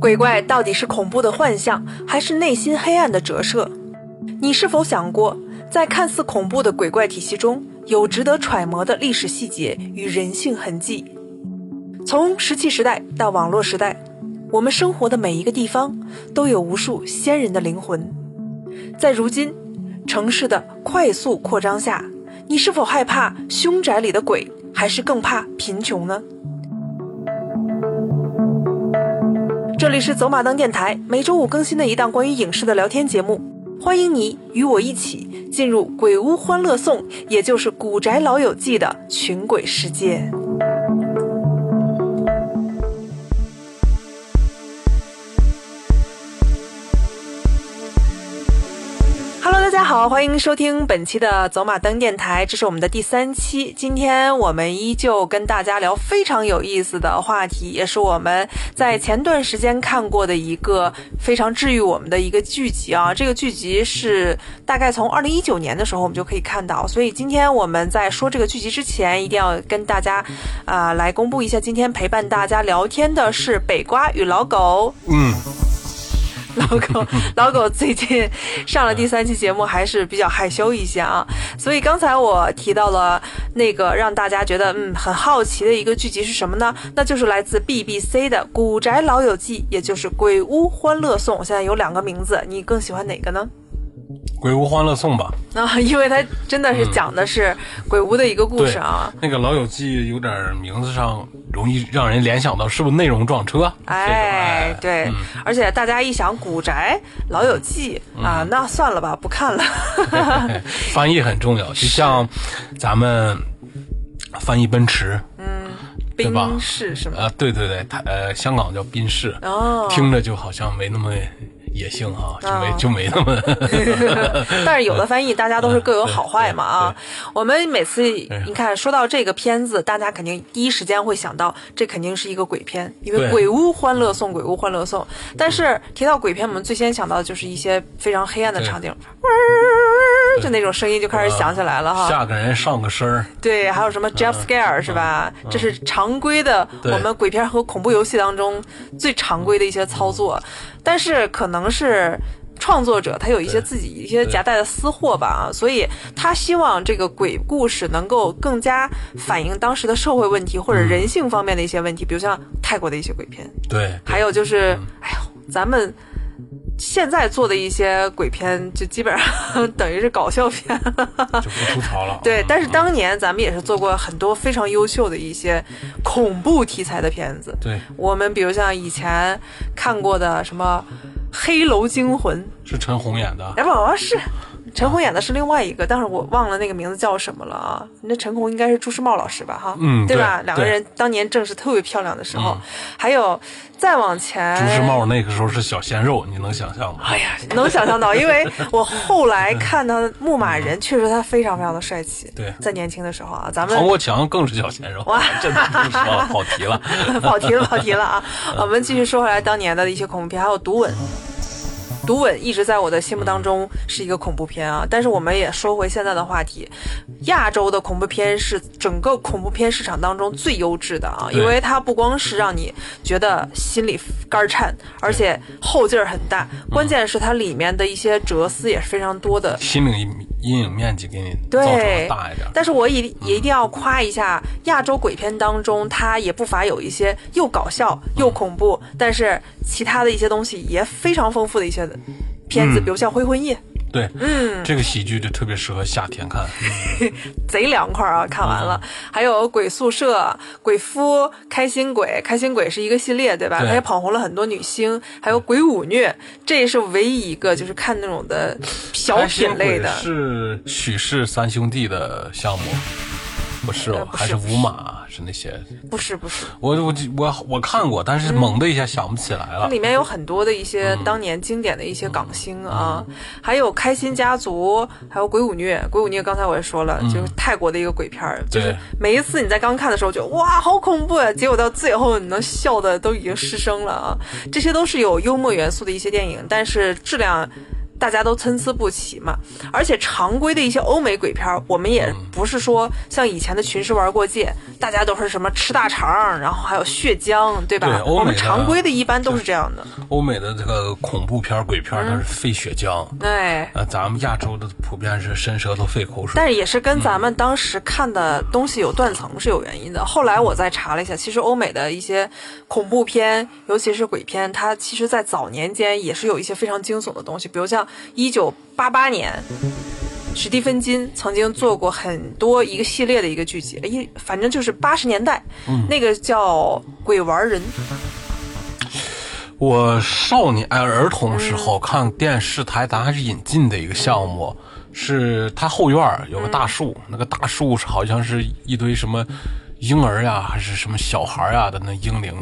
鬼怪到底是恐怖的幻象，还是内心黑暗的折射？你是否想过，在看似恐怖的鬼怪体系中，有值得揣摩的历史细节与人性痕迹？从石器时代到网络时代，我们生活的每一个地方都有无数先人的灵魂。在如今城市的快速扩张下，你是否害怕凶宅里的鬼，还是更怕贫穷呢？这里是走马灯电台，每周五更新的一档关于影视的聊天节目。欢迎你与我一起进入《鬼屋欢乐颂》，也就是《古宅老友记》的群鬼世界。好，欢迎收听本期的走马灯电台，这是我们的第三期。今天我们依旧跟大家聊非常有意思的话题，也是我们在前段时间看过的一个非常治愈我们的一个剧集啊。这个剧集是大概从二零一九年的时候我们就可以看到，所以今天我们在说这个剧集之前，一定要跟大家啊、来公布一下，今天陪伴大家聊天的是北瓜与老狗。嗯，老狗，老狗最近上了第三期节目，还是比较害羞一些啊。所以刚才我提到了那个让大家觉得嗯很好奇的一个剧集是什么呢？那就是来自 BBC 的《古宅老友记》，也就是《鬼屋欢乐颂》。现在有两个名字，你更喜欢哪个呢？鬼屋欢乐颂吧。啊，因为它真的是讲的是鬼屋的一个故事啊。那个老友记有点名字上容易让人联想到是不是内容撞车？哎，对，而且大家一想古宅老友记啊，那算了吧，不看了。哎 翻译很重要，就像咱们翻译奔驰，对吧宾士是吗？呃，对对对，它呃，香港叫宾士，哦，听着就好像没那么野性哈，就没哦就没那么 但是有的翻译大家都是各有好坏嘛啊。我们每次你看说到这个片子，大家肯定第一时间会想到这肯定是一个鬼片，因为鬼屋欢乐颂，鬼屋欢乐颂。但是提到鬼片，我们最先想到的就是一些非常黑暗的场景，就那种声音就开始响起来了哈。吓个人上个身儿，对，还有什么 jump scare 是吧？这是常规的我们鬼片和恐怖游戏当中最常规的一些操作，但是可能是。创作者他有一些自己一些夹带的私货吧，啊，所以他希望这个鬼故事能够更加反映当时的社会问题或者人性方面的一些问题，比如像泰国的一些鬼片，对，还有就是，哎呦，咱们现在做的一些鬼片，就基本上 等于是搞笑片了。就不吐槽了。对，但是嗯当年咱们也是做过很多非常优秀的一些恐怖题材的片子。对我们比如像以前看过的什么《黑楼惊魂是陈红演的》，，哎不是。陈红演的是另外一个，但是我忘了那个名字叫什么了啊？那陈红应该是朱时茂老师吧？哈，嗯对吧？对两个人当年正是特别漂亮的时候。还有再往前，朱时茂那个时候是小鲜肉，你能想象吗？哎呀，能想象到，因为我后来看到的《牧马人》，确实他非常非常的帅气。对在年轻的时候啊，咱们唐国强更是小鲜肉，哇 真的跑题了。跑题了，跑题了啊！我们继续说回来当年的一些恐怖片，还有《毒吻》。《毒吻》一直在我的心目当中是一个恐怖片啊，但是我们也说回现在的话题，亚洲的恐怖片是整个恐怖片市场当中最优质的啊，因为它不光是让你觉得心里肝儿颤，而且后劲儿很大，关键是它里面的一些哲思也是非常多的，心理阴影面积给你造成对大一点。但是我也也一定要夸一下亚洲鬼片当中，它也不乏有一些又搞笑又恐怖，但是其他的一些东西也非常丰富的一些片子，嗯。比如像《灰魂夜》，对，嗯，这个喜剧就特别适合夏天看。贼凉快啊！看完了，还有《鬼宿舍》《鬼夫》《开心鬼》，《开心鬼》是一个系列，对吧？对它也捧红了很多女星，还有《鬼舞虐》，这也是唯一一个就是看那种的小品类的。是许氏三兄弟的项目，不是哦，呃不是还是五马是那些。不是不是，我我我我看过，但是猛的一下想不起来了。它里面有很多的一些当年经典的一些港星啊，还有《开心家族》，还有《鬼舞虐》。《鬼舞虐》刚才我也说了，就是泰国的一个鬼片儿，就是对每一次你在刚看的时候就哇好恐怖啊，结果到最后你能笑的都已经失声了啊。这些都是有幽默元素的一些电影，但是质量。大家都参差不齐嘛。而且常规的一些欧美鬼片儿，我们也不是说像以前的群尸玩过界，大家都是什么吃大肠，然后还有血浆，对吧？对欧美的我们常规的一般都是这样的。欧美的这个恐怖片儿、鬼片儿，它是费血浆。对，呃，咱们亚洲的普遍是伸舌头费口水。但是也是跟咱们当时看的东西有断层是有原因的。后来我再查了一下，其实欧美的一些恐怖片，尤其是鬼片，它其实在早年间也是有一些非常惊悚的东西，比如像一九八八年。史蒂芬金曾经做过很多一个系列的一个剧集，一反正就是八十年代，那个叫《鬼玩人》，我少年哎儿童时候看电视台，咱还是引进的一个项目，是他后院儿有个大树，那个大树是好像是一堆什么婴儿呀，还是什么小孩儿呀的那婴灵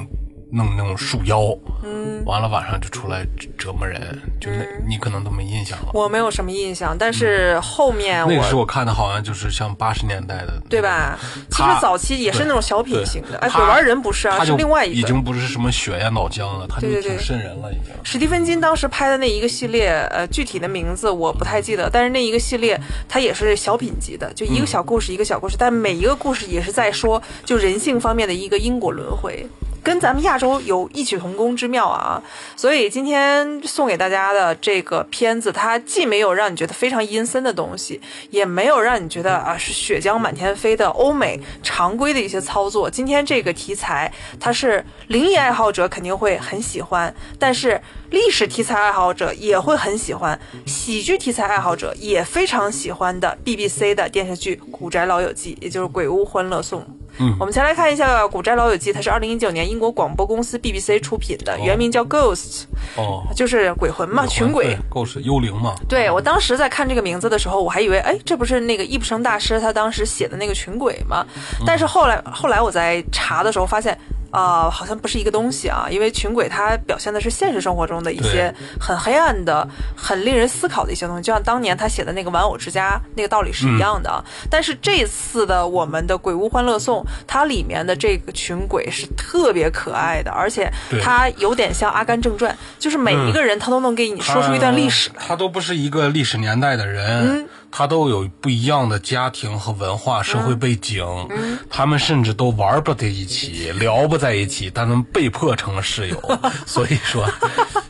弄那种树妖，嗯，完了晚上就出来折折磨人，就那、你可能都没印象了。我没有什么印象，但是后面我那个时候我看的好像就是像八十年代的，对吧？其实早期也是那种小品型的，哎，他鬼玩人不是啊，是另外一个。已经不是什么血呀脑浆了，他就对对对挺瘆人了，已经。史蒂芬金当时拍的那一个系列，呃，具体的名字我不太记得，但是那一个系列它也是小品级的，就一个小故事一个小故事，但每一个故事也是在说就人性方面的一个因果轮回。跟咱们亚洲有异曲同工之妙啊，所以今天送给大家的这个片子，它既没有让你觉得非常阴森的东西，也没有让你觉得啊是血浆满天飞的欧美常规的一些操作。今天这个题材，它是灵异爱好者肯定会很喜欢，但是历史题材爱好者也会很喜欢，喜剧题材爱好者也非常喜欢的 BBC 的电视剧《古宅老友记》，也就是《鬼屋欢乐颂》。嗯我们先来看一下《古宅老友记》，它是二零一九年英国广播公司 BBC 出品的，原名叫 Ghost，、哦，就是鬼魂嘛，群鬼，Ghost 幽灵嘛？对我当时在看这个名字的时候，我还以为，哎，这不是那个易卜生大师他当时写的那个群鬼吗？但是后来后来我在查的时候发现，啊、好像不是一个东西啊，因为群鬼它表现的是现实生活中的一些很黑暗的、很令人思考的一些东西，就像当年他写的那个《玩偶之家》那个道理是一样的啊。但是这次的我们的《鬼屋欢乐颂》，它里面的这个群鬼是特别可爱的，而且对它有点像《阿甘正传》，就是每一个人他都能给你说出一段历史来。他都不是一个历史年代的人，嗯他都有不一样的家庭和文化、社会背景，嗯他们甚至都玩不在一起，聊不在一起，但他们被迫成了室友。所以说，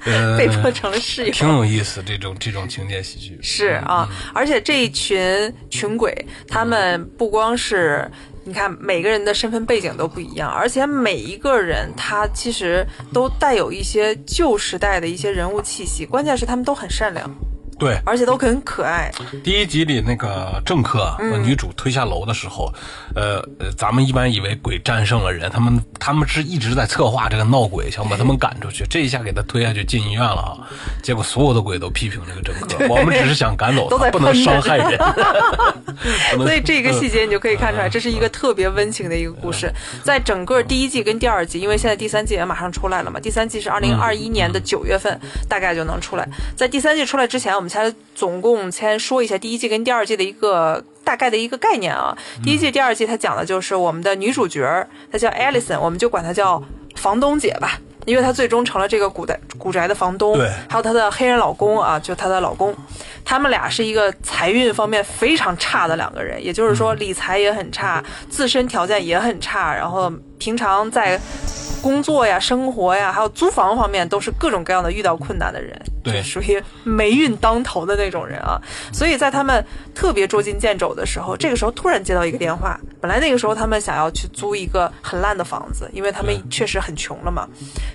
呃，被迫成了室友。挺有意思这种这种情节喜剧。是啊，而且这一群群鬼，他们不光是。你看，每个人的身份背景都不一样，而且每一个人他其实都带有一些旧时代的一些人物气息。关键是他们都很善良，对，而且都很可爱。第一集里那个政客嗯把女主推下楼的时候，呃呃，咱们一般以为鬼战胜了人，他们他们是一直在策划这个闹鬼，想把他们赶出去。这一下给他推下去进医院了哈，结果所有的鬼都批评这个政客，我们只是想赶走都在他，不能伤害人。不能所以这个细节你就可以看出来，这是一个特别温情的一个故事。在整个第一季跟第二季，因为现在第三季也马上出来了嘛，第三季是二零二一年的九月份，大概就能出来。在第三季出来之前，我们先总共先说一下第一季跟第二季的一个。大概的一个概念啊，第一季、第二季它讲的就是我们的女主角，她叫 Alison，我们就管她叫房东姐吧，因为她最终成了这个古代古宅的房东。对。还有她的黑人老公啊，就她的老公，他们俩是一个财运方面非常差的两个人，也就是说理财也很差，自身条件也很差，然后平常在工作呀、生活呀，还有租房方面都是各种各样的遇到困难的人，对属于霉运当头的那种人啊。所以在他们特别捉襟见肘的时候，这个时候突然接到一个电话，本来那个时候他们想要去租一个很烂的房子，因为他们确实很穷了嘛。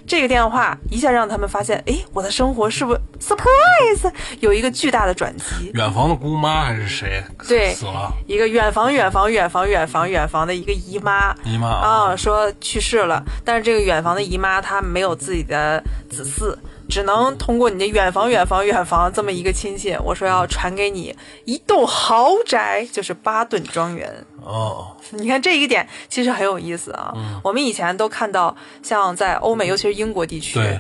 这个电话一下让他们发现，哎，我的生活是不是 surprise 有一个巨大的转机？远房的姑妈还是谁？对死了。一个远房、远房、远房、远房、远房的一个姨妈，姨妈啊，说去世了，但是这个远房的姨妈她没有自己的子嗣，只能通过你的远房、远房、远房这么一个亲戚，我说要传给你一栋豪宅，就是巴顿庄园。哦，你看这一点其实很有意思啊。我们以前都看到，像在欧美，尤其是英国地区对，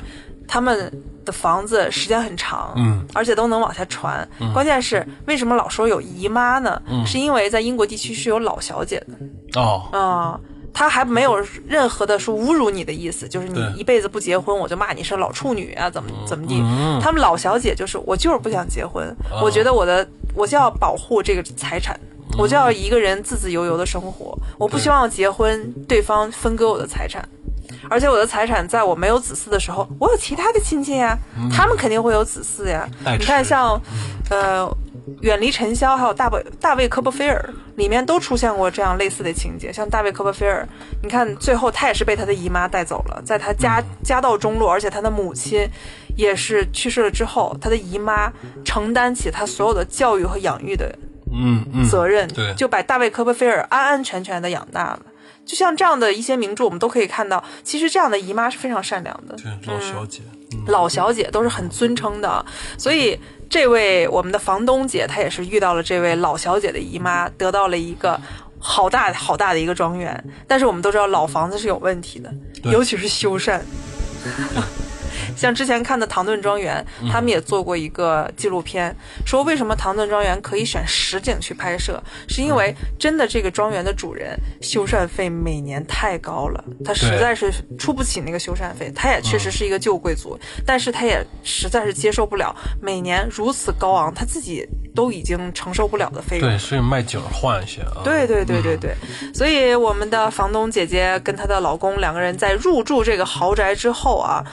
他们的房子时间很长，嗯，而且都能往下传。关键是为什么老说有姨妈呢？嗯是因为在英国地区是有老小姐的哦，啊、他还没有任何的说侮辱你的意思，就是你一辈子不结婚，我就骂你是老处女啊，怎么怎么地。嗯。他们老小姐就是我就是不想结婚，哦我觉得我的我就要保护这个财产。我就要一个人自自由由的生活，我不希望结婚对方分割我的财产，而且我的财产在我没有子嗣的时候，我有其他的亲戚呀，他们肯定会有子嗣呀。代你看像，呃，远离尘嚣，还有大卫大卫科波菲尔里面都出现过这样类似的情节。像大卫科波菲尔，你看最后他也是被他的姨妈带走了，在他家家道中落，而且他的母亲也是去世了之后，他的姨妈承担起他所有的教育和养育的嗯嗯，责任，对就把大卫科波菲尔安安全全的养大了。就像这样的一些名著，我们都可以看到，其实这样的姨妈是非常善良的。对老小姐，嗯老小姐都是很尊称的，所以这位我们的房东姐，她也是遇到了这位老小姐的姨妈，得到了一个好大好大的一个庄园。但是我们都知道老房子是有问题的，尤其是修缮。像之前看的《唐顿庄园》，他们也做过一个纪录片，说为什么唐顿庄园可以选实景去拍摄，是因为真的这个庄园的主人修缮费每年太高了，他实在是出不起那个修缮费。他也确实是一个旧贵族，但是他也实在是接受不了每年如此高昂，他自己都已经承受不了的费用。对，所以卖景儿换一些啊。对对对对对，所以我们的房东姐姐跟她的老公两个人在入住这个豪宅之后啊，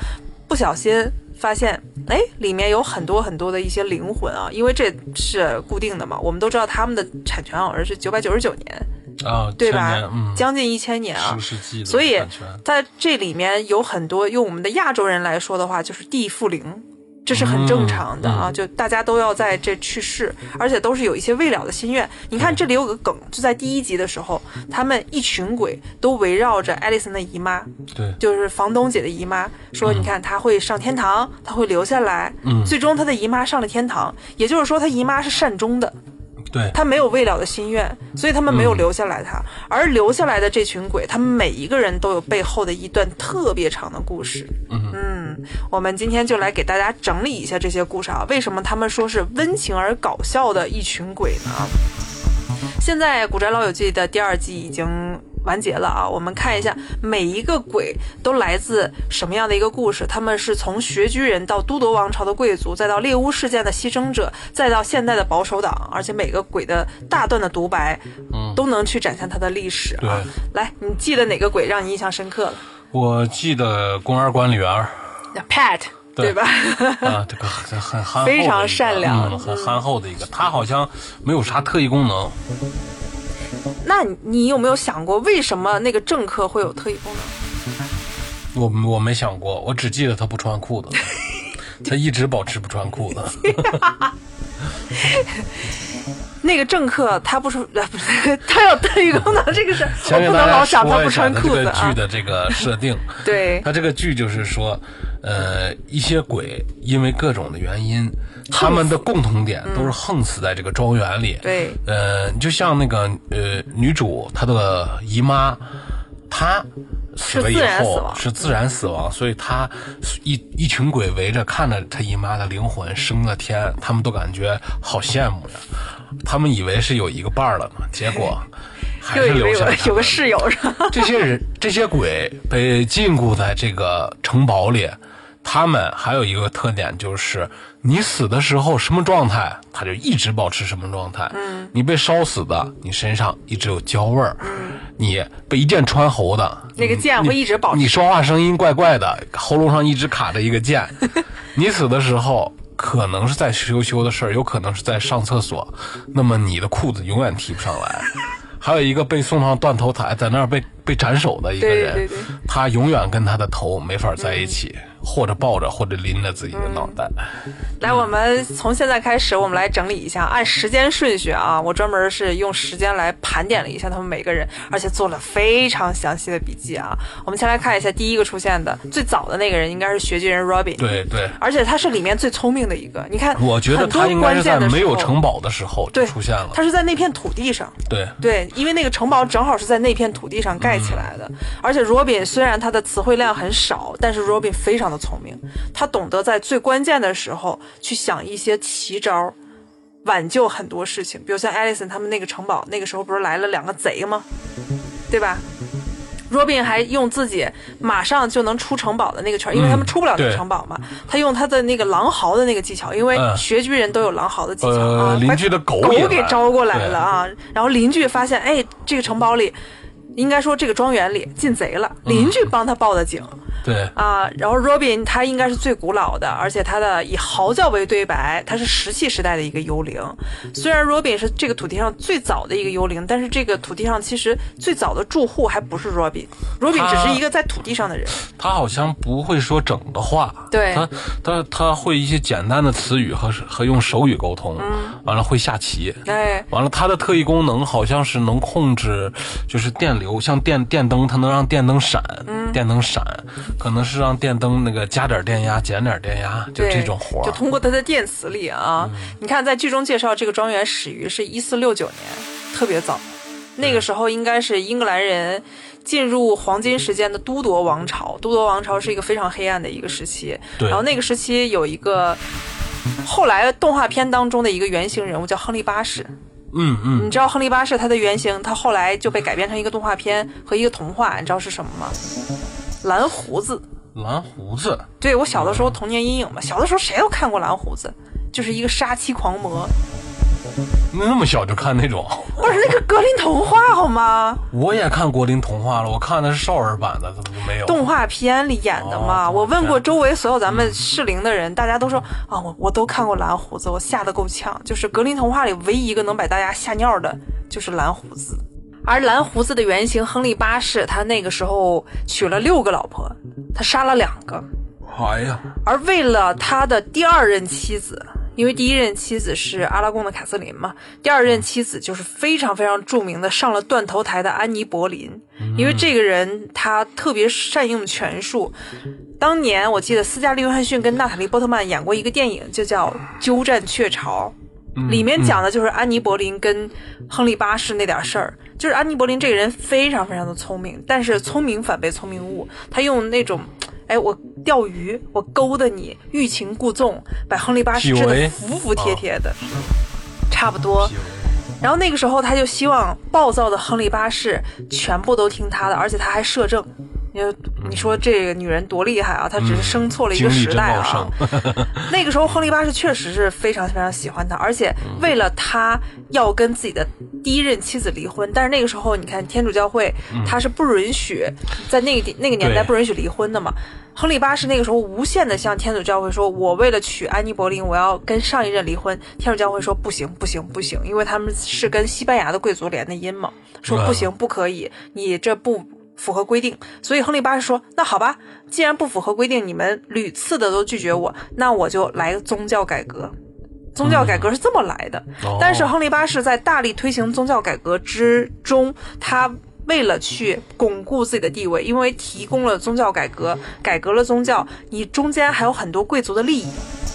不小心发现，哎，里面有很多很多的一些灵魂啊，因为这是固定的嘛，我们都知道他们的产权好像是九百九十九年，啊，对吧？嗯，将近一千年啊。世纪所以在这里面有很多，用我们的亚洲人来说的话，就是地缚灵，这是很正常的啊。就大家都要在这去世，而且都是有一些未了的心愿。你看这里有个梗，就在第一集的时候，他们一群鬼都围绕着艾丽森的姨妈，对就是房东姐的姨妈，说你看她会上天堂，她会留下来。嗯最终她的姨妈上了天堂，也就是说她姨妈是善终的。对他没有未了的心愿，所以他们没有嗯留下来他。而留下来的这群鬼，他们每一个人都有背后的一段特别长的故事。嗯我们今天就来给大家整理一下这些故事啊。为什么他们说是温情而搞笑的一群鬼呢？现在《古宅老友记》的第二季已经完结了啊，我们看一下每一个鬼都来自什么样的一个故事。他们是从穴居人到都铎王朝的贵族，再到猎巫事件的牺牲者，再到现代的保守党，而且每个鬼的大段的独白，嗯都能去展现他的历史啊。对来，你记得哪个鬼让你印象深刻了我记得公园管理员儿？Pat，对吧？啊，这个很很憨厚非常善良嗯，很憨厚的一个。他好像没有啥特异功能，那你你有没有想过，为什么那个政客会有特异功能？我我没想过，我只记得他不穿裤子，他一直保持不穿裤子。那个政客他不是呃不是他有特异功能，这个是 我不能老想他不穿他这个裤子啊剧。的这个设定。对，他这个剧就是说，呃，一些鬼因为各种的原因，他们的共同点都是横死在这个庄园里。对呃，就像那个呃女主她的姨妈，她死了以后是自然死亡，所以他一一群鬼围着看着他姨妈的灵魂升了天，他们都感觉好羡慕呀。他们以为是有一个伴儿了嘛，结果 还是留下了有个室友是吧？这些人、这些鬼被禁锢在这个城堡里，他们还有一个特点就是，你死的时候什么状态，他就一直保持什么状态。嗯，你被烧死的，你身上一直有焦味儿。嗯，你被一箭穿喉的，那个剑会一直保持你说话声音怪怪的，喉咙上一直卡着一个剑。你死的时候。可能是在羞羞的事儿，有可能是在上厕所，那么你的裤子永远提不上来。还有一个被送上断头台，在那儿被被斩首的一个人，对对对他永远跟他的头没法在一起，或者抱着，或者拎着自己的脑袋。来，我们从现在开始，我们来整理一下，按时间顺序啊，我专门是用时间来盘点了一下他们每个人，而且做了非常详细的笔记啊。我们先来看一下第一个出现的最早的那个人，应该是学巨人 Robin，对对，而且他是里面最聪明的一个。你看，我觉得他应该是在没有城堡的时候出现了。他是在那片土地上。对，对，因为那个城堡正好是在那片土地上盖起来的，而且 Robin 虽然他的词汇量很少，但是 Robin 非常的聪明，他懂得在最关键的时候去想一些奇招，挽救很多事情。比如像 Alison 他们那个城堡，那个时候不是来了两个贼吗？对吧？Robin 还用自己马上就能出城堡的那个圈，因为他们出不了那个城堡嘛，他用他的那个狼嚎的那个技巧，因为嗯穴居人都有狼嚎的技巧呃啊，邻居的狗给招过来了啊，然后邻居发现，哎，这个城堡里。应该说，这个庄园里进贼了，嗯邻居帮他报的警、对，啊。然后 Robin 他应该是最古老的，而且他的以嚎叫为对白，他是石器时代的一个幽灵。虽然 Robin 是这个土地上最早的一个幽灵，但是这个土地上其实最早的住户还不是 Robin，Robin 他只是一个在土地上的人。他好像不会说整的话，对他他他会一些简单的词语和和用手语沟通，嗯完了会下棋，哎，完了，他的特异功能好像是能控制，就是电流，像电电灯，它能让电灯闪，嗯电灯闪，可能是让电灯那个加点电压，减点电压，就这种活儿。就通过它的电磁力啊。你看，在剧中介绍这个庄园始于是一四六九年，特别早。那个时候应该是英格兰人进入黄金时间的都铎王朝。都铎王朝是一个非常黑暗的一个时期。对然后那个时期有一个后来动画片当中的一个原型人物叫亨利八世。嗯嗯，你知道亨利八世他的原型，他后来就被改编成一个动画片和一个童话，你知道是什么吗？蓝胡子。蓝胡子，对我小的时候童年阴影嘛，小的时候谁都看过蓝胡子，就是一个杀妻狂魔，那那么小就看那种，不是那个格林童话好吗？我也看格林童话了，我看的是少儿版的，怎么没有？动画片里演的嘛。哦我问过周围所有咱们适龄的人，大家都说啊，我我都看过蓝胡子，我吓得够呛。就是格林童话里唯一一个能把大家吓尿的，就是蓝胡子。而蓝胡子的原型亨利八世，他那个时候娶了六个老婆，他杀了两个。哎呀，而为了他的第二任妻子，因为第一任妻子是阿拉贡的凯瑟琳嘛，第二任妻子就是非常非常著名的上了断头台的安妮·柏林。因为这个人他特别善用权术，当年我记得斯嘉丽·约翰逊跟娜塔莉·波特曼演过一个电影，就叫《鸠占鹊巢》。里面讲的就是安妮·柏林跟亨利八世那点事儿。就是安妮·柏林这个人非常非常的聪明，但是聪明反被聪明误。他用那种，哎，我钓鱼，我勾搭你，欲擒故纵，把亨利八世治得服服帖帖的，差不多。然后那个时候他就希望暴躁的亨利八世全部都听他的，而且他还摄政。因为你说这个女人多厉害啊！她只是生错了一个时代啊。那个时候，亨利八世确实是非常非常喜欢她，而且为了她要跟自己的第一任妻子离婚。但是那个时候，你看天主教会他是不允许在那个那个年代不允许离婚的嘛。亨利八世那个时候无限的向天主教会说：“我为了娶安妮·柏林，我要跟上一任离婚。”天主教会说：“不行，不行，不行，因为他们是跟西班牙的贵族联的姻嘛，说不行，不可以，你这不。”符合规定，所以亨利八世说：“那好吧，既然不符合规定，你们屡次的都拒绝我，那我就来个宗教改革。宗教改革是这么来的，哦但是亨利八世在大力推行宗教改革之中，他为了去巩固自己的地位，因为提供了宗教改革，改革了宗教，你中间还有很多贵族的利益，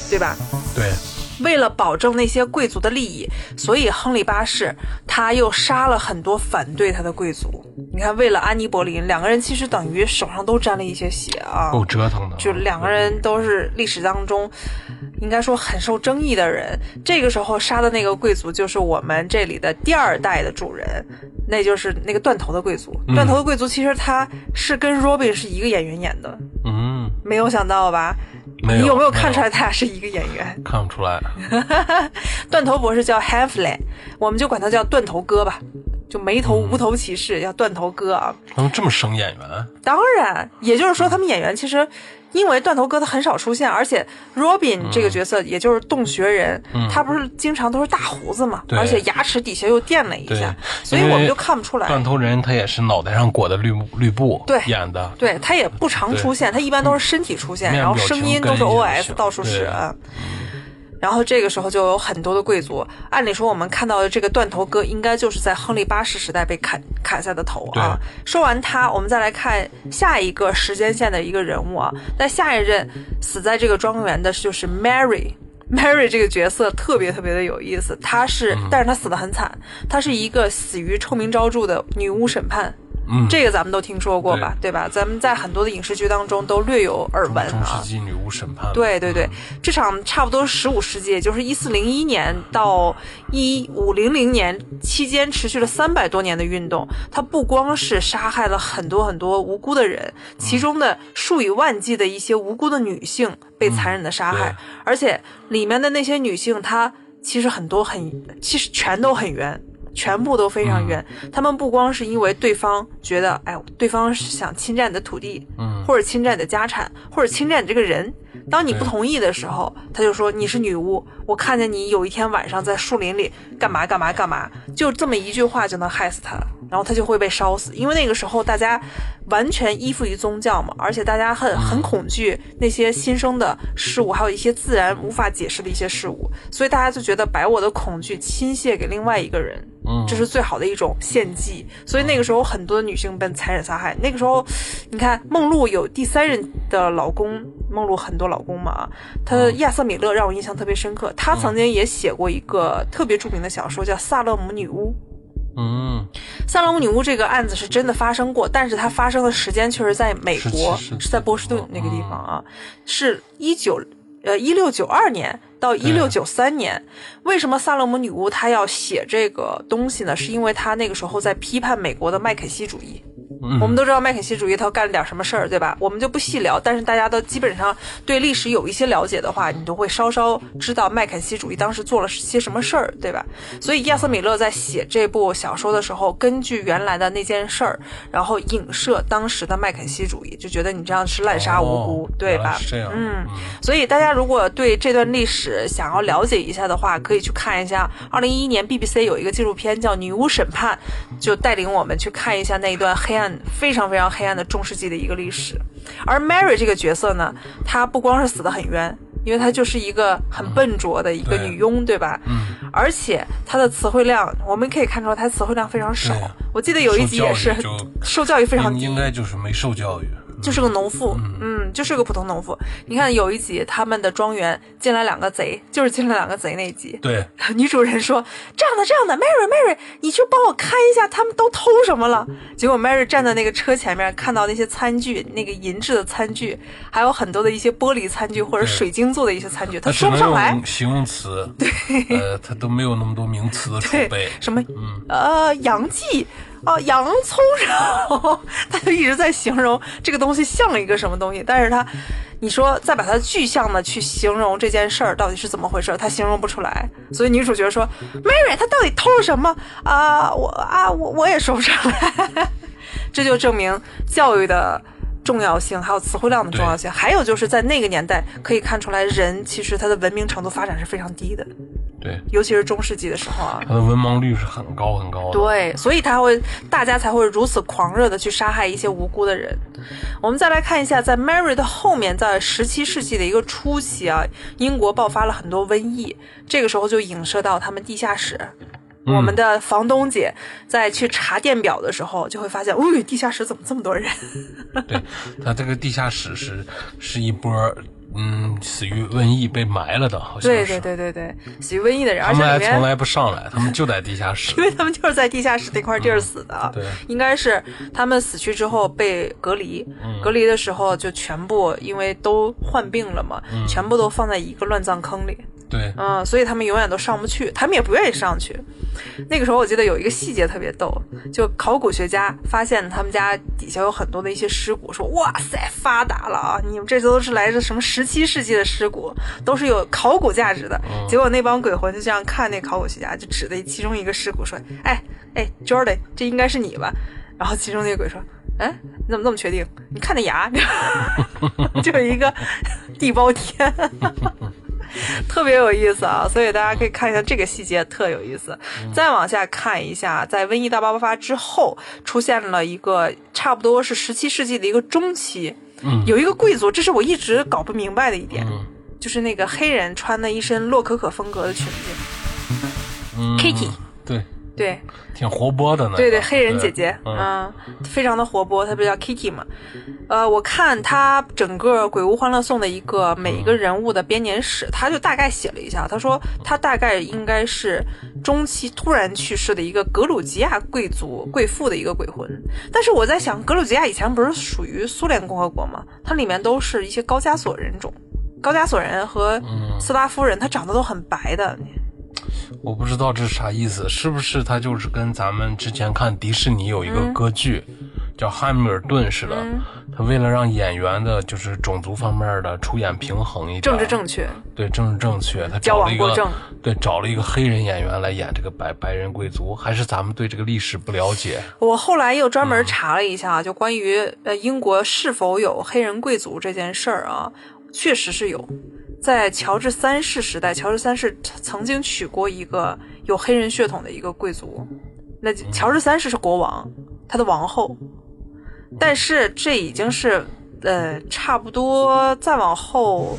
对吧？对，为了保证那些贵族的利益，所以亨利八世他又杀了很多反对他的贵族。你看，为了安妮·柏林，两个人其实等于手上都沾了一些血啊。够折腾的。就两个人都是历史当中应该说很受争议的人。这个时候杀的那个贵族就是我们这里的第二代的主人，那就是那个断头的贵族。断头的贵族其实他是跟 Robin 是一个演员演的，嗯，没有想到吧？没有，你有没有看出来？他俩是一个演员？看不出来。断头博士叫 Hamfley，我们就管他叫断头哥吧。就没头无头骑士叫断头哥啊，他们这么生演员，当然，也就是说，他们演员其实因为断头哥他很少出现，而且 Robin 这个角色，也就是洞穴人，他不是经常都是大胡子嘛，而且牙齿底下又垫了一下，所以我们就看不出来。断头人他也是脑袋上裹的绿布绿布对演的，对他也不常出现，他一般都是身体出现，然后声音都是 OS 到处使对。然后这个时候就有很多的贵族，按理说我们看到的这个断头哥应该就是在亨利八世时代被砍砍下的头啊。说完他，我们再来看下一个时间线的一个人物啊。那下一任死在这个庄园的就是 Mary。Mary 这个角色特别特别的有意思，她是，但是她死得很惨，她是一个死于臭名昭著的女巫审判嗯，这个咱们都听说过吧？对吧？咱们在很多的影视剧当中都略有耳闻中啊世。纪女巫审判。对对对，这场差不多十五世纪，也就是一四零一年到一五零零年期间持续了三百多年的运动，它不光是杀害了很多很多无辜的人，其中的数以万计的一些无辜的女性被残忍的杀害，对而且里面的那些女性，她其实很多很，其实全都很冤。全部都非常冤，他们不光是因为对方觉得，哎，对方是想侵占你的土地，嗯，或者侵占你的家产，或者侵占你这个人。当你不同意的时候，他就说你是女巫，我看见你有一天晚上在树林里干嘛干嘛干嘛，就这么一句话就能害死他，然后他就会被烧死。因为那个时候大家完全依附于宗教嘛，而且大家很很恐惧那些新生的事物，还有一些自然无法解释的一些事物，所以大家就觉得把我的恐惧倾泻给另外一个人，嗯这是最好的一种献祭。所以那个时候很多女性被残忍杀害。那个时候，你看梦露有第三任的老公，梦露很多老公嘛，她的亚瑟米勒让我印象特别深刻。他曾经也写过一个特别著名的小说，叫《萨勒姆女巫》。嗯，萨勒姆女巫这个案子是真的发生过，但是它发生的时间却是在美国，17世纪是在波士顿那个地方啊，是一九呃一六九二年到一六九三年。为什么萨勒姆女巫她要写这个东西呢？是因为她那个时候在批判美国的麦肯锡主义。嗯我们都知道麦肯锡主义他干了点什么事儿，对吧？我们就不细聊，但是大家都基本上对历史有一些了解的话，你都会稍稍知道麦肯锡主义当时做了些什么事儿，对吧？所以亚瑟米勒在写这部小说的时候，根据原来的那件事儿，然后影射当时的麦肯锡主义，就觉得你这样是滥杀无辜，哦对吧是？这样，嗯，所以大家如果对这段历史想要了解一下的话，可以去看一下二零一一年 BBC 有一个纪录片叫《女巫审判》，就带领我们去看一下那一段黑暗、非常非常黑暗的中世纪的一个历史。而 Mary 这个角色呢，她不光是死得很冤，因为她就是一个很笨拙的一个女佣，对吧？嗯，而且她的词汇量，我们可以看出来她词汇量非常少。我记得有一集也是受教育非常低，应应该就是没受教育，就是个农妇，嗯，就是个普通农妇。你看有一集他们的庄园进来两个贼，就是进来两个贼那一集，对，女主人说这样的这样的，Mary Mary，你去帮我看一下他们都偷什么了。结果 Mary 站在那个车前面，看到那些餐具，那个银质的餐具，还有很多的一些玻璃餐具或者水晶做的一些餐具，她他说不上来。用形容词，对，呃，他都没有那么多名词的 储对备，，什么、呃洋蓟啊、洋葱，他就一直在形容这个东西像一个什么东西，但是他，你说再把它具象的去形容这件事儿到底是怎么回事，他形容不出来。所以女主角说：“Mary，他到底偷了什么啊、我啊，我我也说不上来。”这就证明教育的。重要性，还有词汇量的重要性，还有就是在那个年代可以看出来，人其实他的文明程度发展是非常低的，对，尤其是中世纪的时候啊。它的文盲率是很高很高的，对，所以他会，大家才会如此狂热的去杀害一些无辜的人。我们再来看一下，在 Mary 的后面，在十七世纪的一个初期啊，英国爆发了很多瘟疫，这个时候就影射到他们地下室。我们的房东姐在去查电表的时候，就会发现，喂、地下室怎么这么多人？对，他这个地下室是是一波嗯死于瘟疫被埋了的，好像对是对对对对，死于瘟疫的人，他而且还从来不上来，他们就在地下室 因。为他们就是在地下室那块地儿死的啊。对应该是他们死去之后被隔离，隔离的时候就全部因为都患病了嘛，全部都放在一个乱葬坑里。对，嗯，所以他们永远都上不去，他们也不愿意上去。那个时候我记得有一个细节特别逗，就考古学家发现他们家底下有很多的一些尸骨，说哇塞发达了啊，你们这都是来自什么十七世纪的尸骨，都是有考古价值的。结果那帮鬼魂就这样看那考古学家，就指着其中一个尸骨说，哎哎，Jordan，这应该是你吧？然后其中那个鬼说。哎，你怎么这么确定？你看那牙，就有一个地包天。特别有意思啊，所以大家可以看一下这个细节，特有意思。再往下看一下，在瘟疫大爆发之后，出现了一个差不多是十七世纪的一个中期，嗯。有一个贵族，这是我一直搞不明白的一点，嗯。就是那个黑人穿的一身洛可可风格的裙子。嗯。Kitty 对，对挺活泼的呢。对对，黑人姐姐，嗯嗯，非常的活泼，她不叫 Kitty 嘛？呃，我看她整个《鬼屋欢乐颂》的一个每一个人物的编年史，她就大概写了一下，她说她大概应该是中期突然去世的一个格鲁吉亚贵族贵妇的一个鬼魂。但是我在想，格鲁吉亚以前不是属于苏联共和国吗？它里面都是一些高加索人种。高加索人和斯拉夫人，他长得都很白的，我不知道这是啥意思，是不是他就是跟咱们之前看迪士尼有一个歌剧、叫《汉密尔顿》似的？他为了让演员的就是种族方面的出演平衡一点，政治正确，对政治正确，他矫找了一个正。对找了一个黑人演员来演这个白白人贵族，还是咱们对这个历史不了解？我后来又专门查了一下，就关于呃英国是否有黑人贵族这件事儿啊，确实是有。在乔治三世时代，乔治三世曾经娶过一个有黑人血统的一个贵族，那乔治三世是国王，他的王后，但是这已经是呃差不多再往后。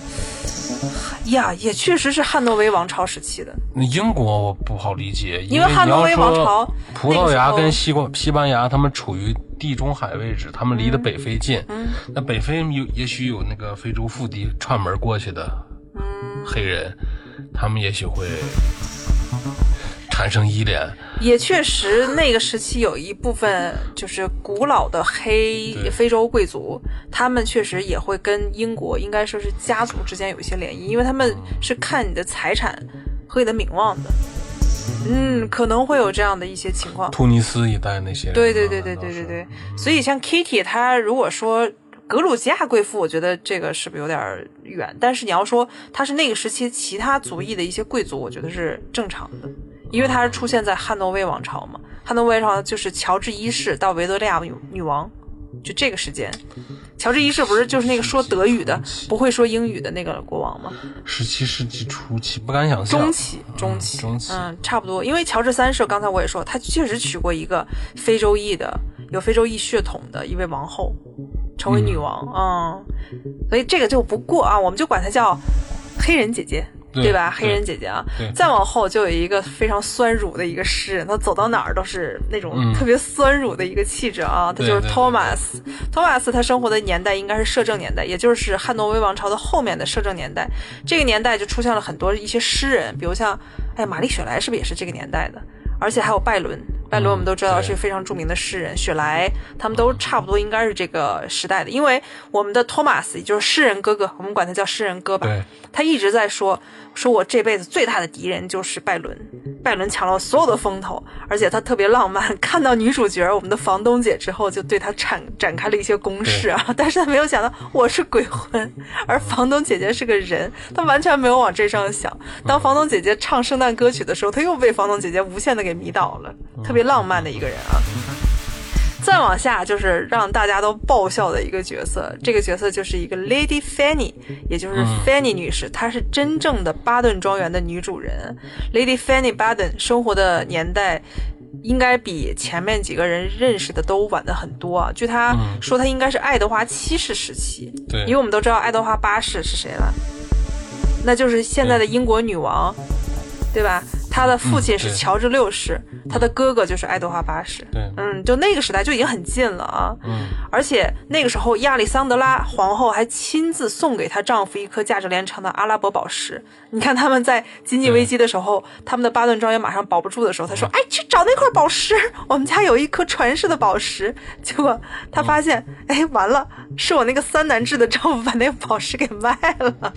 呀，也确实是汉诺威王朝时期的。那英国我不好理解，因为汉诺威王朝葡萄牙跟西瓜西班牙，他们处于地中海位置，他们离得北非近。嗯那北非有也许有那个非洲腹地串门过去的嗯黑人，他们也许会产生依恋。也确实，那个时期有一部分就是古老的黑非洲贵族，他们确实也会跟英国应该说是家族之间有一些联谊，因为他们是看你的财产和你的名望的。嗯，可能会有这样的一些情况。突尼斯一带那些人，对对对对对对对，所以像 Kitty，他如果说格鲁吉亚贵妇，我觉得这个是不是有点远？但是你要说她是那个时期其他族裔的一些贵族，我觉得是正常的，因为她是出现在汉诺威王朝嘛。汉诺威王朝就是乔治一世到维多利亚女女王，就这个时间。乔治一世不是就是那个说德语的，不会说英语的那个国王吗？十七世纪初期，不敢想象。中期，中期，中期嗯，差不多。因为乔治三世，刚才我也说，他确实娶过一个非洲裔的、有非洲裔血统的一位王后，成为女王，嗯，所以这个就不过啊，我们就管她叫黑人姐姐。对吧？黑人姐姐啊，再往后就有一个非常酸乳的一个诗人，他走到哪儿都是那种嗯特别酸乳的一个气质啊。他就是托马斯，托马斯他生活的年代应该是摄政年代，也就是汉诺威王朝的后面的摄政年代。这个年代就出现了很多一些诗人，比如像，哎，玛丽雪莱是不是也是这个年代的？而且还有拜伦，拜伦我们都知道是非常著名的诗人，雪莱他们都差不多应该是这个时代的，因为我们的托马斯也就是诗人哥哥，我们管他叫诗人哥吧对，他一直在说，说我这辈子最大的敌人就是拜伦，拜伦抢了我所有的风头，而且他特别浪漫，看到女主角我们的房东姐之后，就对他展展开了一些攻势啊，但是他没有想到我是鬼魂，而房东姐姐是个人，他完全没有往这上想。当房东姐姐唱圣诞歌曲的时候，他又被房东姐姐无限的给迷倒了，特别浪漫的一个人啊。再往下就是让大家都爆笑的一个角色，这个角色就是一个 Lady Fanny，也就是 Fanny 女士，她是真正的巴顿庄园的女主人。Lady Fanny Baden 生活的年代应该比前面几个人认识的都晚的很多啊。据她说，她应该是爱德华七世时期，对因为我们都知道爱德华八世是谁了，那就是现在的英国女王，对吧？她的父亲是乔治六世，她的哥哥就是爱德华八世。对嗯，就那个时代就已经很近了啊。嗯，而且那个时候，亚历桑德拉皇后还亲自送给她丈夫一颗价值连城的阿拉伯宝石。你看他们在经济危机的时候，他们的巴顿庄园马上保不住的时候，他说：“哎，去找那块宝石，我们家有一颗传世的宝石。”结果他发现，哎，完了，是我那个三男制的丈夫把那个宝石给卖了。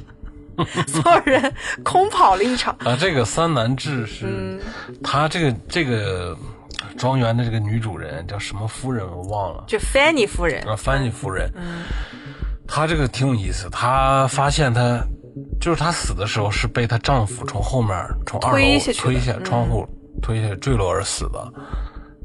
所有人空跑了一场，啊，这个三男志是，嗯。他这个这个庄园的这个女主人叫什么夫人我忘了，就 Fanny 夫人，啊，翻译夫人，她这个挺有意思，她发现她就是她死的时候是被她丈夫从后面从二楼推下去推下嗯。窗户推下坠落而死的。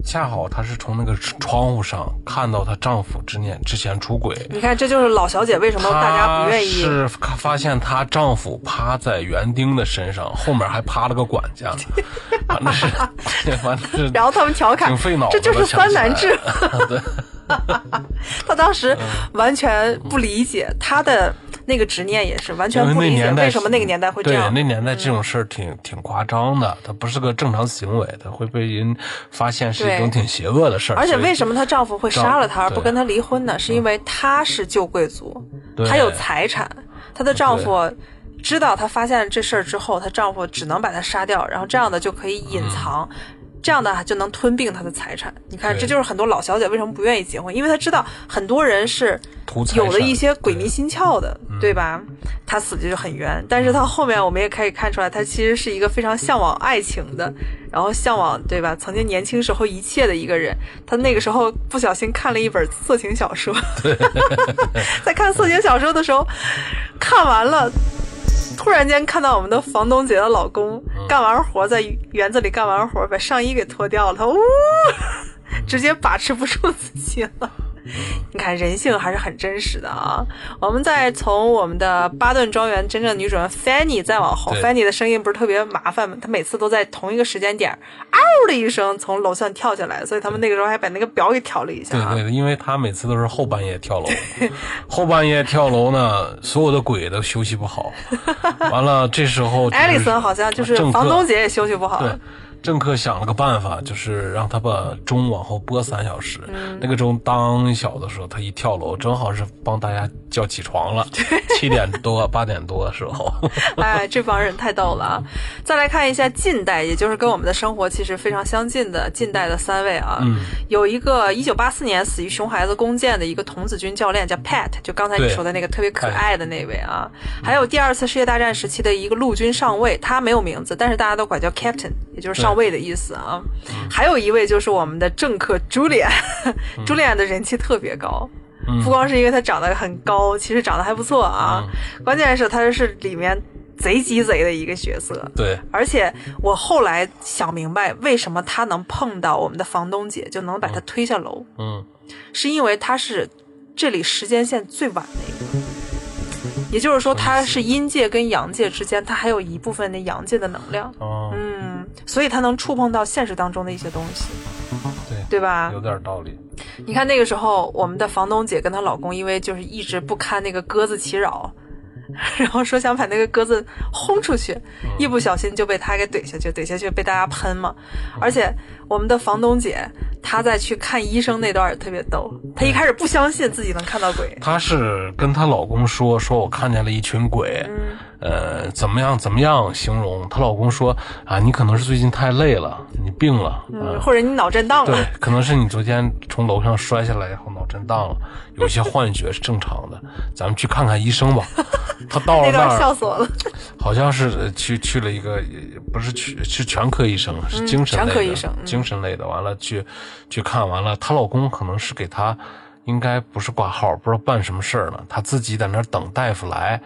恰好她是从那个窗户上看到她丈夫之念之前出轨，你看这就是老小姐为什么大家不愿意是发现她丈夫趴在园丁的身上，后面还趴了个管家，反正是，反正是，然后他们调侃挺费脑，子的这就是三男制。对，他当时完全不理解他的那个执念也是完全不理解为什么那个年代会这样。对那年代这种事儿挺、挺夸张的，它不是个正常行为，它会被人发现是一种对挺邪恶的事儿。而且为什么她丈夫会杀了她而不跟她离婚呢？是因为她是旧贵族，她有财产，她的丈夫知道她发现这事儿之后，她丈夫只能把她杀掉，然后这样的就可以隐藏。这样的就能吞并他的财产。你看，这就是很多老小姐为什么不愿意结婚，因为她知道很多人是有的一些鬼迷心窍的，对吧？她死的就很冤，但是她后面我们也可以看出来，她其实是一个非常向往爱情的，然后向往对吧？曾经年轻时候一切的一个人。她那个时候不小心看了一本色情小说，在看色情小说的时候，看完了。突然间看到我们的房东姐的老公干完活，在园子里干完活，把上衣给脱掉了，他呜，直接把持不住自己了。你看人性还是很真实的啊！我们再从我们的巴顿庄园真正女主人 Fanny 再往后，Fanny 的声音不是特别麻烦吗？她每次都在同一个时间点，嗷的一声从楼上跳下来，所以他们那个时候还把那个表给调了一下啊。对对，因为他每次都是后半夜跳楼，后半夜跳楼呢，所有的鬼都休息不好。完了，这时候就是艾丽森好像就是房东姐也休息不好对，政客想了个办法，就是让他把钟往后拨三小时。嗯那个钟当小的时候，他一跳楼，正好是帮大家叫起床了，七点多八点多的时候。哎，这帮人太逗了啊！再来看一下近代，也就是跟我们的生活其实非常相近的近代的三位啊，嗯有一个一九八四年死于熊孩子弓箭的一个童子军教练叫 Pat，就刚才你说的那个特别可爱的那位啊，还有第二次世界大战时期的一个陆军上尉，他没有名字，但是大家都管叫 Captain，也就是上尉的意思啊。还有一位就是我们的政客 Julian，Julian 的人气特别高。不光是因为他长得很高，其实长得还不错啊。关键是他是里面贼鸡贼的一个角色。对，而且我后来想明白，为什么他能碰到我们的房东姐，就能把他推下楼，嗯，是因为他是这里时间线最晚的一个。也就是说，他是阴界跟阳界之间，他还有一部分的阳界的能量，哦，嗯，所以他能触碰到现实当中的一些东西，对，对吧？有点道理。你看那个时候，我们的房东姐跟她老公，因为就是一直不堪那个鸽子其扰，然后说想把那个鸽子轰出去，一不小心就被他给怼下去，怼下去被大家喷嘛。而且我们的房东姐她在去看医生那段也特别逗，她一开始不相信自己能看到鬼，她是跟她老公说，说我看见了一群鬼，呃，怎么样怎么样形容？她老公说啊，你可能是最近太累了，你病了，嗯，或者你脑震荡了对。，可能是你昨天从楼上摔下来以后脑震荡了，有一些幻觉是正常的，咱们去看看医生吧。她到了那儿，笑死我了，好像是呃去去了一个，呃不是去是全科医生，是精神类的，嗯全科医生嗯精神类的。完了去去看完了，她老公可能是给她，应该不是挂号，不知道办什么事儿呢，她自己在那儿等大夫来。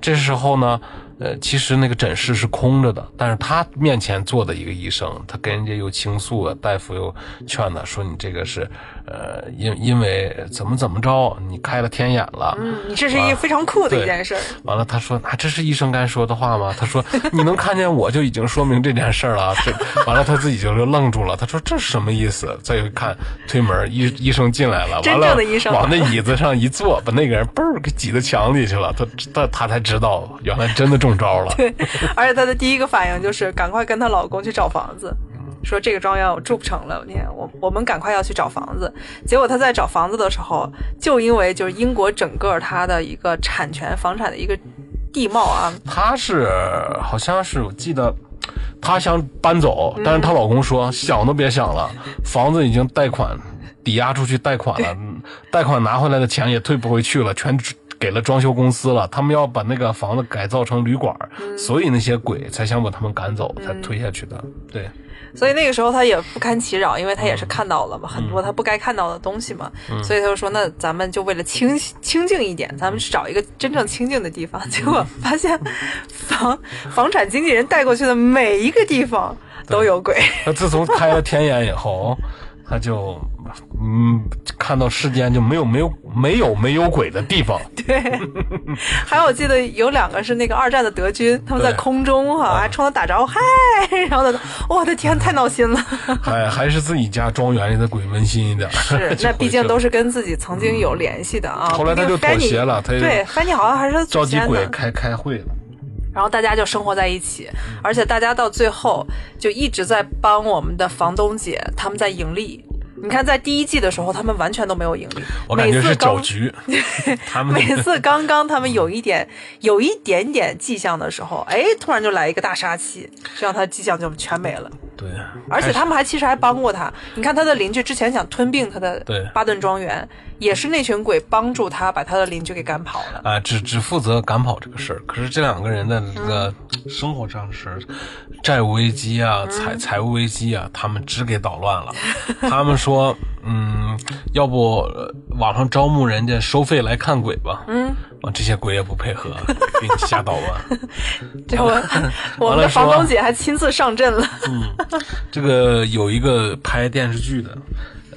这时候呢，呃，其实那个诊室是空着的，但是他面前坐的一个医生，他跟人家又倾诉了，大夫又劝他说：“你这个是，呃，因因为怎么怎么着，你开了天眼了。”嗯，你这是一个非常酷的一件事儿。完了，他说啊，这是医生该说的话吗？他说 你能看见我就已经说明这件事儿了。这完了，他自己就愣住了。他说这是什么意思？再一看，推门，医医生进来了，真完了正的医生往那椅子上一坐，把那个人嘣儿给挤到墙里去了。他他他才知道，原来真的中招了。对，而且他的第一个反应就是赶快跟她老公去找房子，说这个庄园我住不成了，你看我我们赶快要去找房子。结果他在找房子的时候，就因为就是英国整个它的一个产权房产的一个地貌啊，他是好像是我记得。她想搬走，但是她老公说、想都别想了，房子已经贷款抵押出去贷款了，嗯贷款拿回来的钱也退不回去了，全给了装修公司了。他们要把那个房子改造成旅馆，所以那些鬼才想把他们赶走，才推下去的。对，所以那个时候他也不堪其扰，因为他也是看到了嘛，很多他不该看到的东西嘛，所以他就说那咱们就为了清清静一点，咱们去找一个真正清静的地方。结果发现 房房产经纪人带过去的每一个地方都有鬼。那自从开了天眼以后，他就嗯看到世间就没有没有没有没有鬼的地方，对，还有我记得有两个是那个二战的德军，他们在空中哈、还冲他打招呼，嗨，然后呢，我的天，太闹心了。还 还是自己家庄园里的鬼温馨一点。是，那毕竟都是跟自己曾经有联系的啊。后来他就妥协了对，Fanny 好像还是召集祖先呢鬼开开会了。然后大家就生活在一起，而且大家到最后就一直在帮我们的房东姐，他们在盈利。你看，在第一季的时候，他们完全都没有盈利。我感觉是每次刚搅局，他们每次刚刚他们有一点有一点点迹象的时候，哎，突然就来一个大杀器，这样他的迹象就全没了。对，而且他们还其实还帮过他。你看他的邻居之前想吞并他的巴顿庄园，也是那群鬼帮助他把他的邻居给赶跑了。啊，只只负责赶跑这个事儿。可是这两个人的这个生活上是债务危机啊、财财务危机啊，他们只给捣乱了。他们说，嗯，要不呃网上招募人家收费来看鬼吧？嗯，啊，这些鬼也不配合，给你瞎捣乱。结果 我们的房东姐还亲自上阵了。嗯这个有一个拍电视剧的，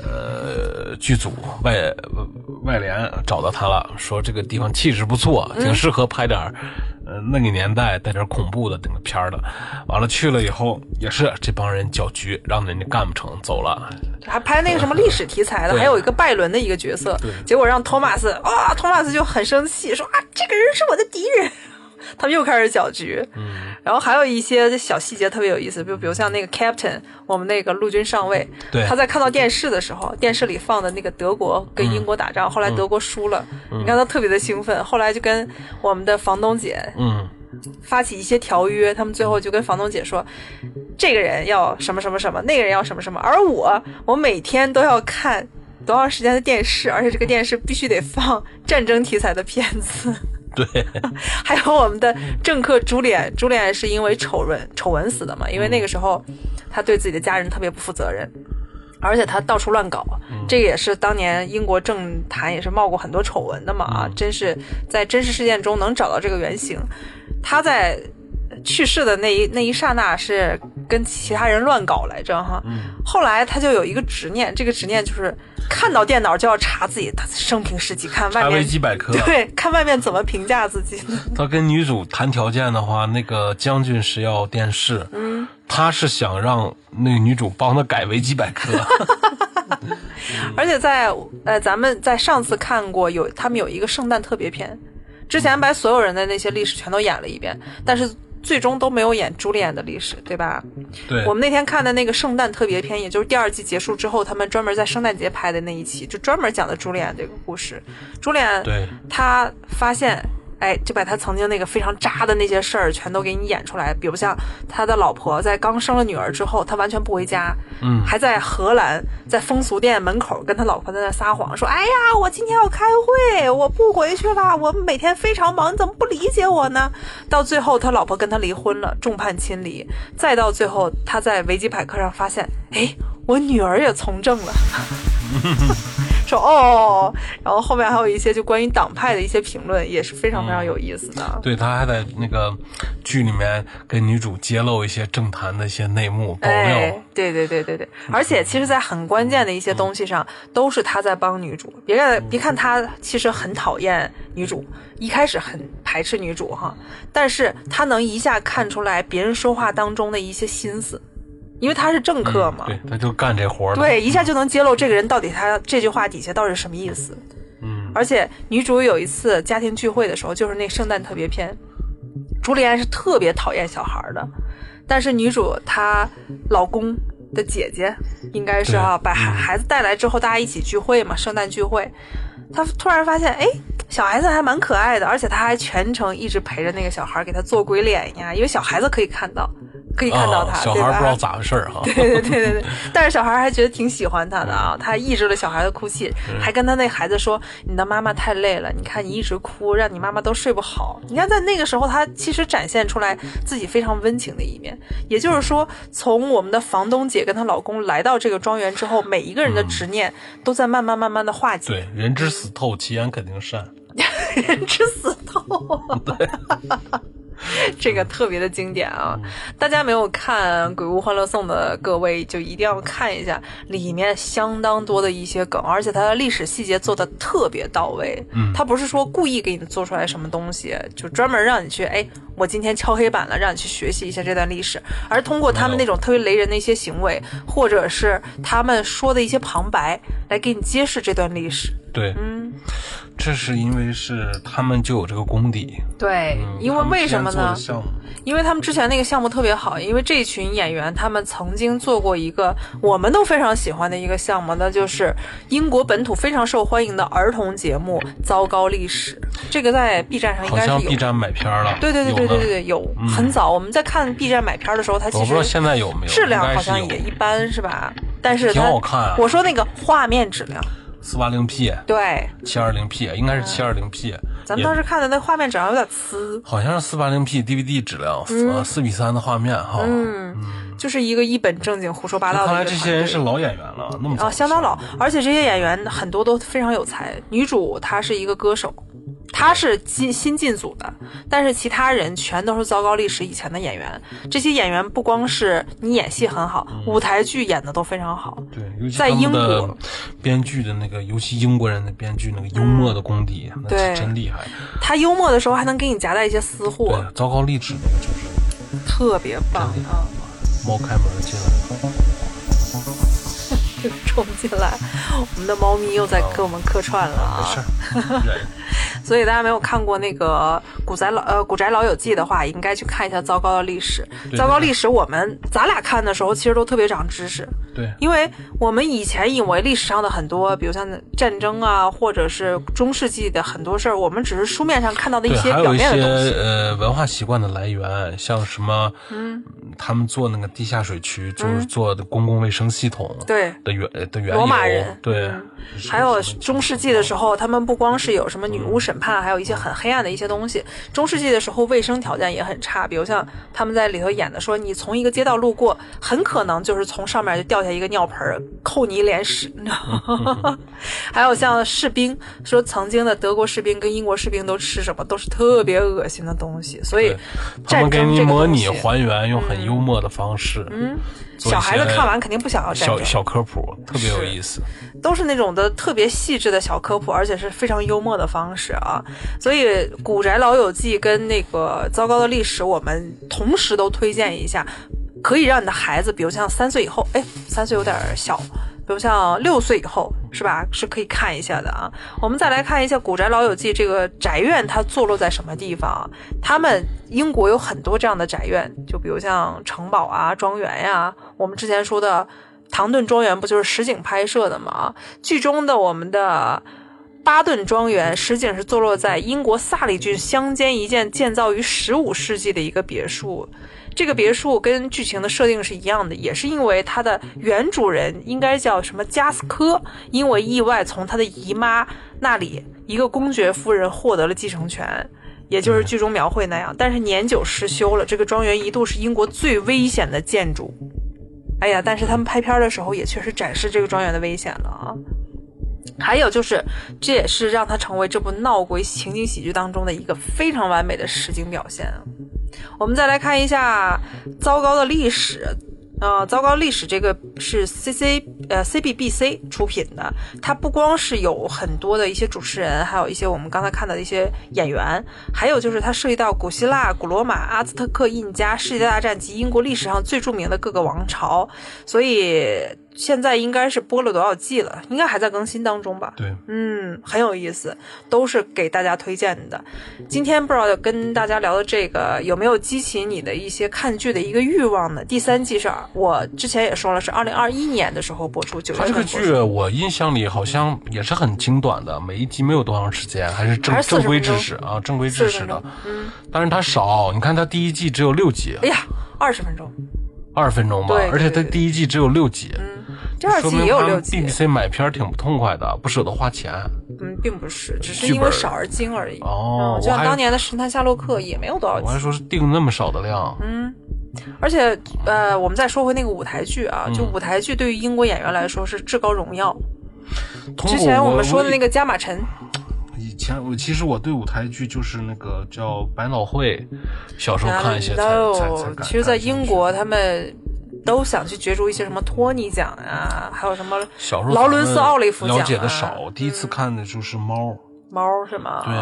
呃，剧组外外联找到他了，说这个地方气质不错，挺适合拍点儿，呃，那个年代带点恐怖的那个片儿的。完了去了以后，也是这帮人搅局，让人家干不成，走了。还拍那个什么历史题材的，还有一个拜伦的一个角色，结果让托马斯啊，托马斯就很生气，说啊，这个人是我的敌人。他们又开始搅局，嗯，然后还有一些小细节特别有意思，就比如像那个 Captain，我们那个陆军上尉，对他在看到电视的时候，电视里放的那个德国跟英国打仗，后来德国输了，你看他特别的兴奋，后来就跟我们的房东姐嗯，发起一些条约，他们最后就跟房东姐说，这个人要什么什么什么，那个人要什么什么，而我我每天都要看多长时间的电视，而且这个电视必须得放战争题材的片子。对，还有我们的政客朱脸，朱脸是因为丑闻丑闻死的嘛？因为那个时候他对自己的家人特别不负责任，而且他到处乱搞，这个也是当年英国政坛也是冒过很多丑闻的嘛啊！真是在真实事件中能找到这个原型。他在去世的那一那一刹那是跟其他人乱搞来着哈，后来他就有一个执念，这个执念就是看到电脑就要查自己的生平事迹，看外查维面基百科。对，看外面怎么评价自己。他跟女主谈条件的话，那个将军是要电视，嗯，他是想让那个女主帮他改维基百科。而且在呃，咱们在上次看过有他们有一个圣诞特别篇，之前把所有人的那些历史全都演了一遍，但是最终都没有演朱丽叶的历史，对吧？对，我们那天看的那个圣诞特别篇，也就是第二季结束之后，他们专门在圣诞节拍的那一期，就专门讲的朱丽叶这个故事。朱丽叶对他发现。哎，就把他曾经那个非常渣的那些事儿全都给你演出来，比如像他的老婆在刚生了女儿之后，他完全不回家，嗯，还在荷兰在风俗店门口跟他老婆在那撒谎，说：“哎呀，我今天要开会，我不回去了，我每天非常忙，你怎么不理解我呢？”到最后，他老婆跟他离婚了，众叛亲离，再到最后，他在维基百科上发现，哎，我女儿也从政了。说哦，然后后面还有一些就关于党派的一些评论，也是非常非常有意思的。对他还在那个剧里面跟女主揭露一些政坛的一些内幕爆料。哎，对对对对对，而且其实，在很关键的一些东西上，都是他在帮女主。别看别看他其实很讨厌女主，一开始很排斥女主哈，但是他能一下看出来别人说话当中的一些心思，因为他是政客嘛。对，他就干这活儿的。对，一下就能揭露这个人到底他这句话底下到底是什么意思。嗯，而且女主有一次家庭聚会的时候，就是那圣诞特别篇，朱莉安是特别讨厌小孩的，但是女主她老公的姐姐应该是哈、对把孩孩子带来之后，大家一起聚会嘛，圣诞聚会，她突然发现，哎，小孩子还蛮可爱的，而且他还全程一直陪着那个小孩，给他做鬼脸呀，因为小孩子可以看到，可以看到他，啊、小孩不知道咋回事儿哈。对对对对对，但是小孩还觉得挺喜欢他的啊，他抑制了小孩的哭泣，还跟他那孩子说：“你的妈妈太累了，你看你一直哭，让你妈妈都睡不好。”你看在那个时候，他其实展现出来自己非常温情的一面。也就是说，从我们的房东姐跟她老公来到这个庄园之后，每一个人的执念都在慢慢慢慢的化解。对，人之死透，其言肯定善。人之死透。这个特别的经典啊！大家没有看《鬼屋欢乐颂》的各位，就一定要看一下，里面相当多的一些梗，而且它的历史细节做的特别到位。嗯它不是说故意给你做出来什么东西，就专门让你去，哎，我今天敲黑板了，让你去学习一下这段历史，而通过他们那种特别雷人的一些行为，或者是他们说的一些旁白，来给你揭示这段历史。对，嗯，这是因为是他们就有这个功底，对，因为为什么呢？因为他们之前那个项目特别好，因为这群演员他们曾经做过一个我们都非常喜欢的一个项目，那就是英国本土非常受欢迎的儿童节目《糟糕历史》。这个在 B 站上应该是有。B 站买片了，对对对对对对对，有很早我们在看 B 站买片的时候，它其我不知道实现在有没有，质量好像也一般，是吧？但是挺它好看啊。我说那个画面质量，四八零 P、对，七二零 P，应该是七二零 P，咱们当时看的那画面质量有点呲，好像是四八零 P DVD 质量，呃，四比三的画面哈。嗯，就是一个一本正经胡说八道的看来这些人是老演员了，那么啊，相当老，而且这些演员很多都非常有才。女主她是一个歌手，她是进新进组的，但是其他人全都是糟糕历史以前的演员。这些演员不光是你演戏很好，舞台剧演的都非常好。对，尤其在英国编剧的那个，尤其英国人的编剧那个幽默的功底，那对是真厉害。他幽默的时候还能给你夹带一些私货，对，糟糕历史那个就是特别棒啊！猫开门进来了，就冲进来，我们的猫咪又在给我们客串了啊！没事。所以大家没有看过那个《古宅老呃古宅老友记》的话，应该去看一下《糟糕的历史》。糟糕历史，我们咱俩看的时候，其实都特别长知识，对，因为我们以前以为历史上的很多，比如像战争啊，或者是中世纪的很多事儿，我们只是书面上看到的一，些表还有一些面的东西。呃文化习惯的来源，像什么，嗯，他们做那个地下水渠，就是做的公共卫生系统对，的原的原罗马人。对。嗯，还有中世纪的时候，他们不光是有什么女巫审判，还有一些很黑暗的一些东西。中世纪的时候，卫生条件也很差，比如像他们在里头演的说，你从一个街道路过，很可能就是从上面就掉下一个尿盆儿，扣你一脸屎？还有像士兵说，曾经的德国士兵跟英国士兵都吃什么，都是特别恶心的东西，所以他们给战争你模拟还原，用很幽默的方式，嗯，小孩子看完肯定不想要摘小争。小科普，特别有意思。都是那种的特别细致的小科普，而且是非常幽默的方式啊。所以《古宅老友记》跟那个《糟糕的历史》，我们同时都推荐一下，可以让你的孩子，比如像三岁以后，哎，三岁有点小。比如像六岁以后是吧，是可以看一下的啊。我们再来看一下《古宅老友记》这个宅院，它坐落在什么地方？他们英国有很多这样的宅院，就比如像城堡啊、庄园呀、我们之前说的唐顿庄园不就是实景拍摄的吗？剧中的我们的巴顿庄园实景是坐落在英国萨里郡乡间一件建造于十五世纪的一个别墅。这个别墅跟剧情的设定是一样的，也是因为它的原主人应该叫什么加斯科，因为意外从他的姨妈那里一个公爵夫人获得了继承权。也就是剧中描绘那样，但是年久失修了。这个庄园一度是英国最危险的建筑。哎呀，但是他们拍片的时候也确实展示这个庄园的危险了啊。还有就是，这也是让它成为这部闹鬼情景喜剧当中的一个非常完美的实景表现啊。我们再来看一下《糟糕的历史》。呃，糟糕历史这个是 C C 呃 C B B C 出品的，它不光是有很多的一些主持人，还有一些我们刚才看到的一些演员，还有就是它涉及到古希腊、古罗马、阿兹特克、印加、世界大战及英国历史上最著名的各个王朝，所以现在应该是播了多少季了？应该还在更新当中吧？对，嗯，很有意思，都是给大家推荐的。今天不知道跟大家聊的这个有没有激起你的一些看剧的一个欲望呢？第三季是我之前也说了，是二零二一年的时候播出，九月它这个。剧我印象里好像也是很精短的，每一集没有多长时间，还是正正规知识啊，正规知40识的。嗯，但是它少，你看它第一季只有六集，哎呀，二十分钟，二十分钟吧对，而且它第一季只有六集，第二季也有六集，BBC 买片儿挺不痛快的，不舍得花钱。嗯，并不是，只是因为少而精而已。哦嗯，就像当年的《神探夏洛克》也没有多少集我还。说是定那么少的量，嗯而且，呃，我们再说回那个舞台剧啊，嗯就舞台剧对于英国演员来说是至高荣耀。之前我们说的那个个加马陈，以前我其实我对舞台剧就是那个叫百老汇，小时候看一些才才 No，才其实，在英国他们都想去角逐一些什么托尼奖啊，还有什么劳伦斯奥利弗奖、啊、了解的少，第一次看的就是猫。猫是吗？对，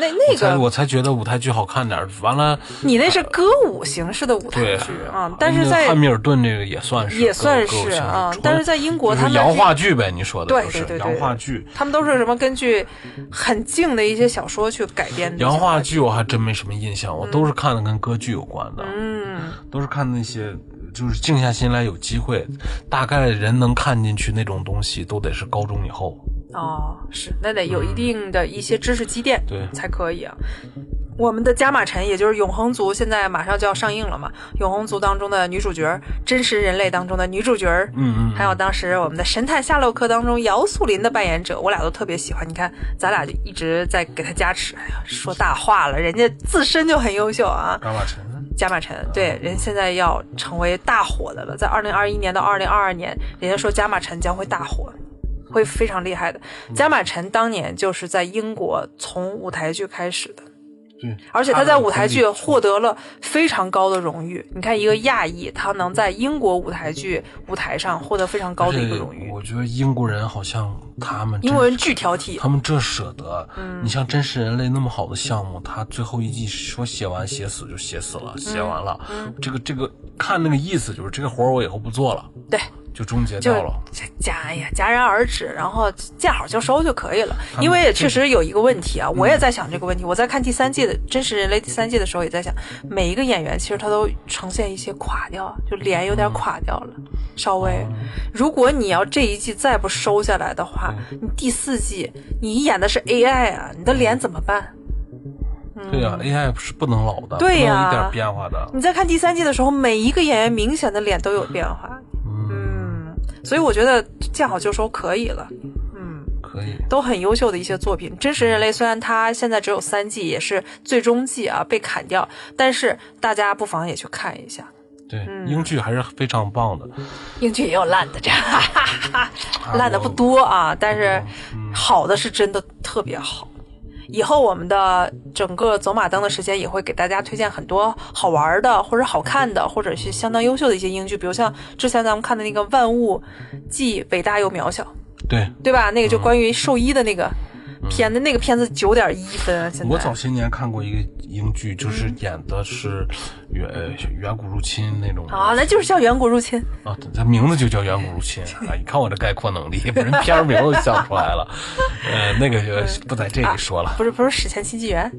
那那个我才觉得舞台剧好看点儿。完了，你那是歌舞形式的舞台剧啊，但是在汉密尔顿这个也算是也算是啊，但是在英国他们洋话剧呗，你说的对对对洋话剧，他们都是什么根据很静的一些小说去改编的。洋话剧我还真没什么印象，我都是看的跟歌剧有关的，嗯，都是看那些。就是静下心来，有机会，大概人能看进去那种东西，都得是高中以后。哦，是，那得有一定的一些知识积淀，对，才可以啊。我们的加马尘，也就是《永恒族》，现在马上就要上映了嘛。《永恒族》当中的女主角，真实人类当中的女主角，嗯嗯，还有当时我们的神探夏洛克当中姚素林的扮演者，我俩都特别喜欢。你看，咱俩就一直在给他加持。哎呀，说大话了，人家自身就很优秀啊。加马城，加马城，对，人现在要成为大火的了。在二零二一年到二零二二年，人家说加马城将会大火。会非常厉害的。加马陈当年就是在英国从舞台剧开始的，对，而且他在舞台剧获得了非常高的荣誉。你看，一个亚裔，他能在英国舞台剧舞台上获得非常高的一个荣誉。我觉得英国人好像他们英国人巨挑剔，他们这舍得。嗯，你像真实人类那么好的项目，他最后一季说写完写死就写死了，写完了，这个这个看那个意思就是这个活儿我以后不做了。对。就终结掉了，戛哎呀戛然而止，然后见好就收就可以了。因为也确实有一个问题啊，我也在想这个问题。我在看第三季的《真实人类》第三季的时候，也在想，每一个演员其实他都呈现一些垮掉，就脸有点垮掉了，稍微。如果你要这一季再不收下来的话，你第四季你演的是 AI 啊，你的脸怎么办？对呀，AI 是不能老的，对呀，一点变化的。你在看第三季的时候，每一个演员明显的脸都有变化。所以我觉得见好就收可以了，嗯，可以，都很优秀的一些作品。真实人类虽然它现在只有三季，也是最终季啊被砍掉，但是大家不妨也去看一下。对，英剧还是非常棒的。英剧也有烂的，这样 烂的不多啊，但是好的是真的特别好。以后我们的整个走马灯的时间也会给大家推荐很多好玩的，或者好看的，或者是相当优秀的一些英剧，比如像之前咱们看的那个《万物既伟大又渺小》，对对吧？那个就关于兽医的那个片子，那个片子九点一分。现在我早些年看过一个英剧，就是演的是远远古入侵那种啊，那就是叫远古入侵啊，它名字就叫远古入侵啊！你看我这概括能力，人片名都想出来了。呃，那个就不在这里说了。不是不是史前新纪元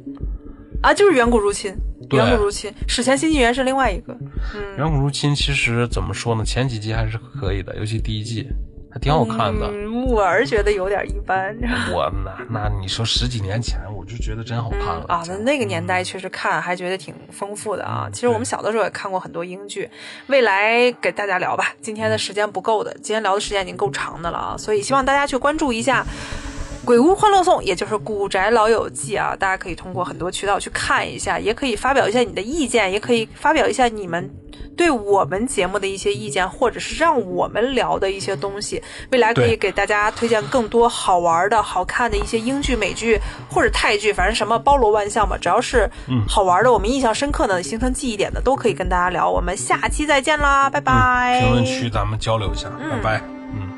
啊，就是远古入侵。远古入侵，史前新纪元是另外一个。嗯，远古入侵其实怎么说呢？前几季还是可以的，尤其第一季还挺好看的。我儿觉得有点一般。我那那你说十几年前，我就觉得真好看了啊！那那个年代确实看还觉得挺丰富的啊。其实我们小的时候也看过很多英剧，未来给大家聊吧。今天的时间不够的，今天聊的时间已经够长的了啊，所以希望大家去关注一下。《鬼屋欢乐颂》也就是《古宅老友记》啊，大家可以通过很多渠道去看一下，也可以发表一下你的意见，也可以发表一下你们对我们节目的一些意见，或者是让我们聊的一些东西。未来可以给大家推荐更多好玩的、好看的一些英剧、美剧或者泰剧，反正什么包罗万象吧，只要是好玩的、我们印象深刻的、形成记忆点的，都可以跟大家聊。我们下期再见啦，拜拜！评论区咱们交流一下，拜拜，嗯。